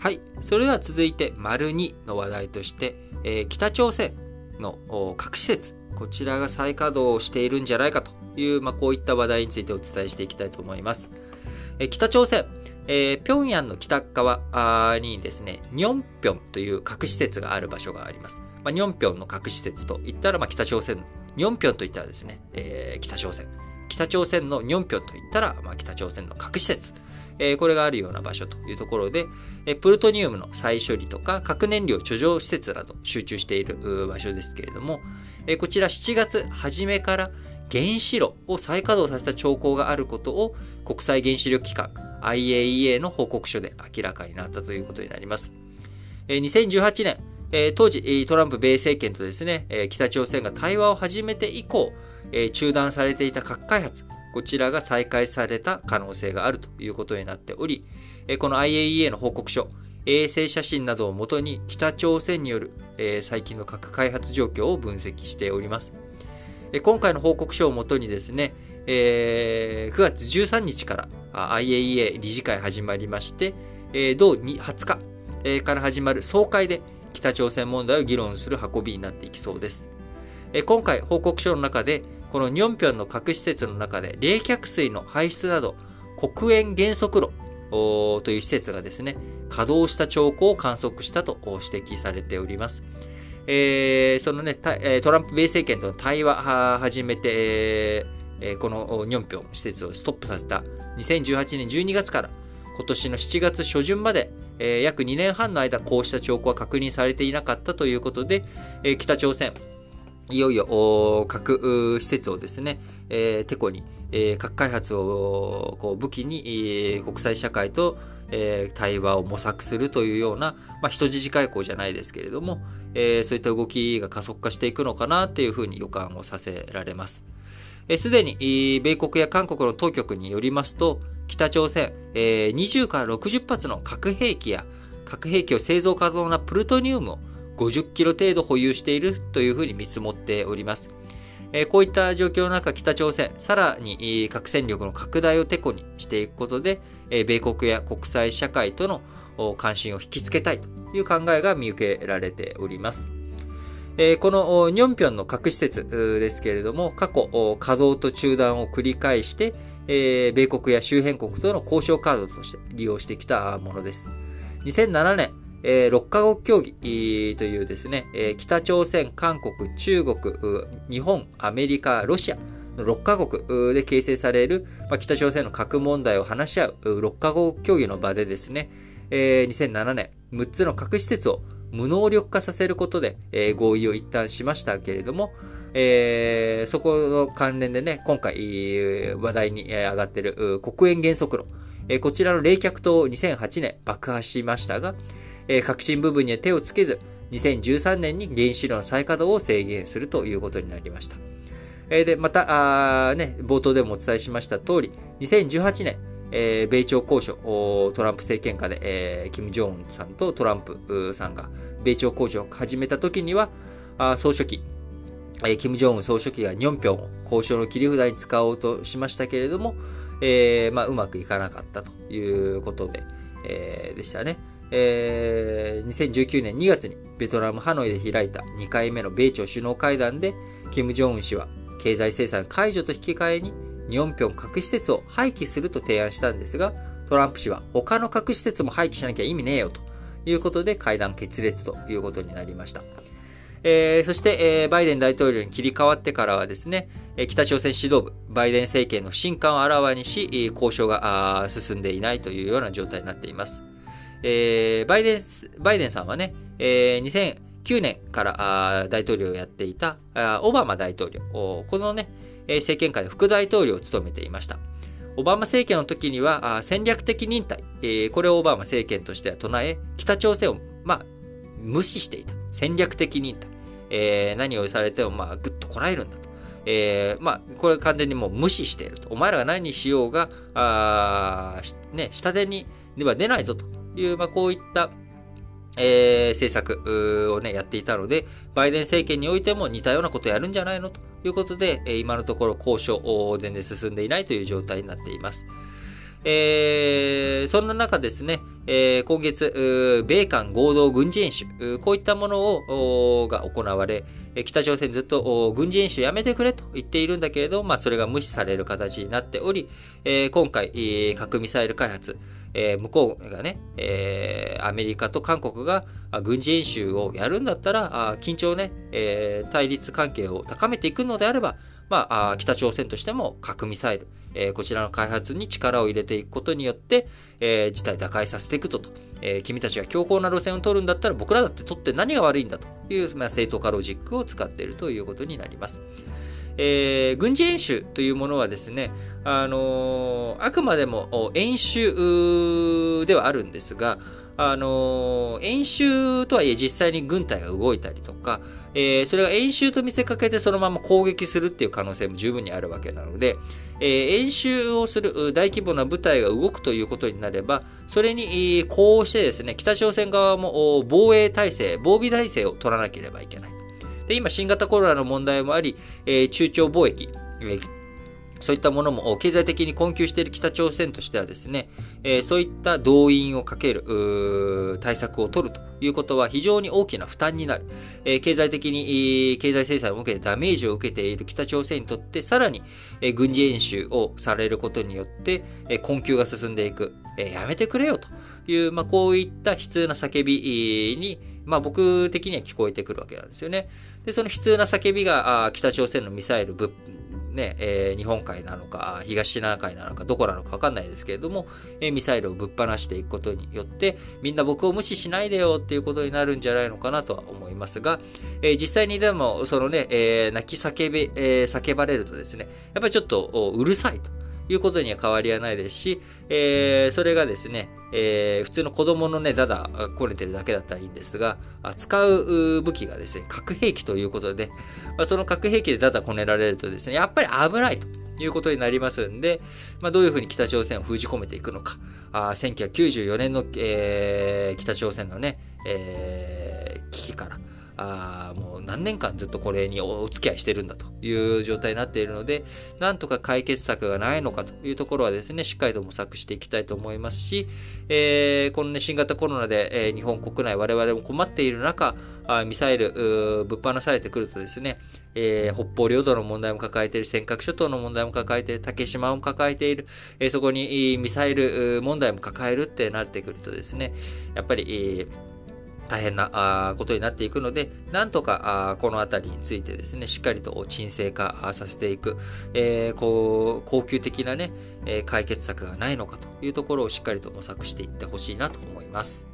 はい。それでは続いて、丸2の話題として、えー、北朝鮮の核施設、こちらが再稼働しているんじゃないかという、まあ、こういった話題についてお伝えしていきたいと思います。えー、北朝鮮、えー、平壌の北側にですね、ニョンピョンという核施設がある場所があります。まあ、ニョンピョンの核施設といったら、まあ、北朝鮮、ニョンピョンといったらですね、えー、北朝鮮。北朝鮮のニョンピョンといったら、まあ、北朝鮮の核施設。え、これがあるような場所というところで、えプルトニウムの再処理とか核燃料貯蔵施設など集中している場所ですけれども、えこちら7月初めから原子炉を再稼働させた兆候があることを国際原子力機関 IAEA の報告書で明らかになったということになります。2018年、当時トランプ米政権とですね、北朝鮮が対話を始めて以降、中断されていた核開発、こちらが再開された可能性があるということになっており、この IAEA の報告書、衛星写真などをもとに北朝鮮による最近の核開発状況を分析しております。今回の報告書をもとにですね、9月13日から IAEA 理事会始まりまして、同20日から始まる総会で北朝鮮問題を議論する運びになっていきそうです。今回報告書の中でこのニョンピョンの核施設の中で冷却水の排出など黒煙減速炉という施設がですね、稼働した兆候を観測したと指摘されております。えー、そのね、トランプ米政権との対話を始めて、えー、このニョンピョン施設をストップさせた2018年12月から今年の7月初旬まで、えー、約2年半の間、こうした兆候は確認されていなかったということで、えー、北朝鮮、いよいよ核施設をですね、えー、テコに、え、核開発をこう武器に、え、国際社会と、え、対話を模索するというような、まあ、人質外交じゃないですけれども、え、そういった動きが加速化していくのかなっていうふうに予感をさせられます。す、で、に、米国や韓国の当局によりますと、北朝鮮、えー、20から60発の核兵器や核兵器を製造可能なプルトニウムを50キロ程度保有しているというふうに見積もっております。こういった状況の中、北朝鮮、さらに核戦力の拡大をてこにしていくことで、米国や国際社会との関心を引きつけたいという考えが見受けられております。このニョンピョンの核施設ですけれども、過去稼働と中断を繰り返して、米国や周辺国との交渉カードとして利用してきたものです。2007年、えー、6カ国協議というですね、えー、北朝鮮、韓国、中国、日本、アメリカ、ロシアの6カ国で形成される、まあ、北朝鮮の核問題を話し合う6カ国協議の場でですね、えー、2007年、6つの核施設を無能力化させることで、えー、合意を一旦しましたけれども、えー、そこの関連でね、今回話題に上がっている黒煙原則炉、えー、こちらの冷却塔2008年爆破しましたが、え革新部分には手をつけず、2013年に原子炉の再稼働を制限するということになりました。えで、また、あね、冒頭でもお伝えしました通り、2018年、えー、米朝交渉、トランプ政権下で、えー、キム・ジョンさんとトランプさんが米朝交渉を始めた時には、あ総書記、えー、キム・ジョン総書記がニョンピョンを交渉の切り札に使おうとしましたけれども、えーまあ、うまくいかなかったということで、えー、でしたね。えー、2019年2月にベトナム・ハノイで開いた2回目の米朝首脳会談で、キム・ジョンウン氏は経済制裁解除と引き換えに、ニョンピョン核施設を廃棄すると提案したんですが、トランプ氏は他の核施設も廃棄しなきゃ意味ねえよということで会談決裂ということになりました。えー、そして、えー、バイデン大統領に切り替わってからはですね、えー、北朝鮮指導部、バイデン政権の不信感をあらわにし、交渉が進んでいないというような状態になっています。えー、バイデン、バイデンさんはね、えー、2009年から大統領をやっていたオバマ大統領、このね、政権下で副大統領を務めていました。オバマ政権の時には戦略的忍耐、えー、これをオバマ政権としては唱え、北朝鮮を、まあ、無視していた。戦略的忍耐。えー、何をされても、まあ、ぐっとこらえるんだと。えー、まあ、これ完全にもう無視していると。お前らが何しようが、あね、下手にでは出ないぞという、まあ、こういった、えー、政策をね、やっていたので、バイデン政権においても似たようなことをやるんじゃないのということで、え今のところ交渉を、全然進んでいないという状態になっています。えー、そんな中ですね、えー、今月、米韓合同軍事演習、こういったものを、が行われ、北朝鮮ずっと軍事演習やめてくれと言っているんだけれど、まあ、それが無視される形になっており、えー、今回、核ミサイル開発、えー、向こうがね、えー、アメリカと韓国が軍事演習をやるんだったら、あ緊張ね、えー、対立関係を高めていくのであれば、まあ、北朝鮮としても核ミサイル、えー、こちらの開発に力を入れていくことによって、えー、事態打開させていくとと、えー、君たちが強硬な路線を取るんだったら僕らだって取って何が悪いんだという、まあ、正当化ロジックを使っているということになります。えー、軍事演習というものはですね、あのー、あくまでも演習ではあるんですが、あのー、演習とはいえ実際に軍隊が動いたりとか、えー、それが演習と見せかけてそのまま攻撃するっていう可能性も十分にあるわけなので、えー、演習をする大規模な部隊が動くということになれば、それにこうしてですね、北朝鮮側も防衛体制、防備体制を取らなければいけない。で、今新型コロナの問題もあり、えー、中朝貿易、そういったものも経済的に困窮している北朝鮮としてはですね、えそういった動員をかける対策を取るということは非常に大きな負担になる。え経済的に、経済制裁を受けてダメージを受けている北朝鮮にとってさらに、え軍事演習をされることによって、え困窮が進んでいく。えやめてくれよという、まあ、こういった悲痛な叫びに、まあ、僕的には聞こえてくるわけなんですよね。で、その悲痛な叫びが、北朝鮮のミサイル、ね、えー、日本海なのか、東シナ海なのか、どこなのかわかんないですけれども、えー、ミサイルをぶっ放していくことによって、みんな僕を無視しないでよっていうことになるんじゃないのかなとは思いますが、えー、実際にでも、そのね、え、泣き叫び、え、叫ばれるとですね、やっぱりちょっとうるさいと。いうことには変わりはないですし、え、それがですね、えー、普通の子供のね、ダダこねてるだけだったらいいんですが、使う武器がですね、核兵器ということで、まあ、その核兵器でダダこねられるとですね、やっぱり危ないと。いうことになりますんで、まあ、どういうふうに北朝鮮を封じ込めていくのか。あ1994年の、えー、北朝鮮のね、えー、危機から、あ何年間ずっとこれにお付き合いしてるんだという状態になっているので、なんとか解決策がないのかというところはですね、しっかりと模索していきたいと思いますし、えー、このね、新型コロナで、えー、日本国内我々も困っている中、あミサイル、ぶっ放されてくるとですね、えー、北方領土の問題も抱えている、尖閣諸島の問題も抱えている、竹島も抱えている、えー、そこにミサイル問題も抱えるってなってくるとですね、やっぱり、えー大変なことになっていくので、なんとかこのあたりについてですね、しっかりと沈静化させていく、えー、こう、恒久的なね、解決策がないのかというところをしっかりと模索していってほしいなと思います。